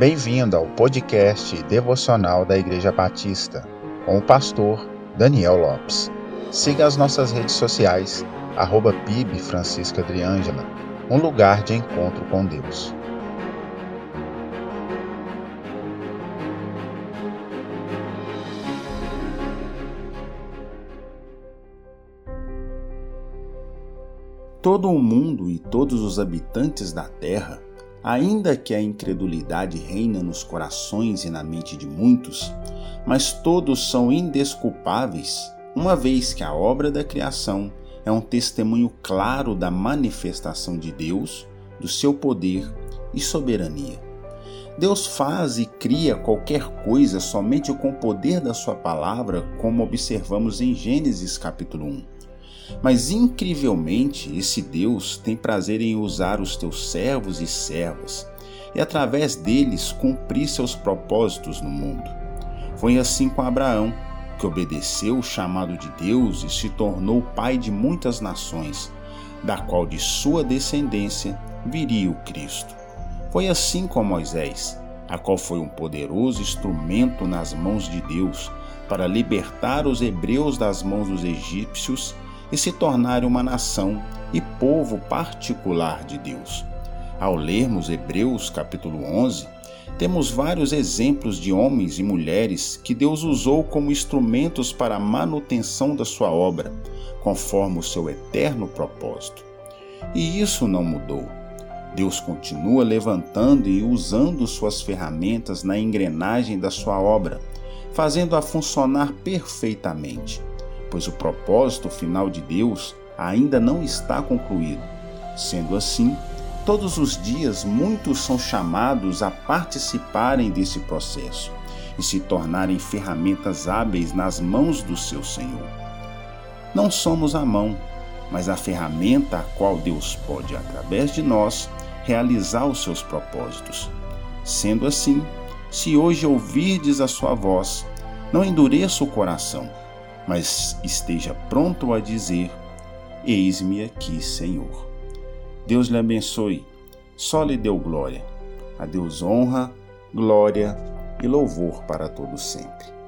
Bem-vindo ao podcast devocional da Igreja Batista, com o pastor Daniel Lopes. Siga as nossas redes sociais, arroba PIB Francisca Adriângela, um lugar de encontro com Deus. Todo o mundo e todos os habitantes da terra Ainda que a incredulidade reina nos corações e na mente de muitos, mas todos são indesculpáveis, uma vez que a obra da criação é um testemunho claro da manifestação de Deus, do seu poder e soberania. Deus faz e cria qualquer coisa somente com o poder da sua palavra, como observamos em Gênesis capítulo 1. Mas incrivelmente, esse Deus tem prazer em usar os teus servos e servas e através deles cumprir seus propósitos no mundo. Foi assim com Abraão, que obedeceu o chamado de Deus e se tornou pai de muitas nações, da qual de sua descendência viria o Cristo. Foi assim com Moisés, a qual foi um poderoso instrumento nas mãos de Deus para libertar os hebreus das mãos dos egípcios e se tornarem uma nação e povo particular de Deus. Ao lermos Hebreus capítulo 11, temos vários exemplos de homens e mulheres que Deus usou como instrumentos para a manutenção da sua obra, conforme o seu eterno propósito. E isso não mudou. Deus continua levantando e usando suas ferramentas na engrenagem da sua obra, fazendo-a funcionar perfeitamente pois o propósito final de Deus ainda não está concluído. Sendo assim, todos os dias muitos são chamados a participarem desse processo e se tornarem ferramentas hábeis nas mãos do seu Senhor. Não somos a mão, mas a ferramenta a qual Deus pode, através de nós, realizar os seus propósitos. Sendo assim, se hoje ouvirdes a sua voz, não endureça o coração, mas esteja pronto a dizer: Eis-me aqui, Senhor. Deus lhe abençoe, só lhe deu glória. A Deus honra, glória e louvor para todos sempre.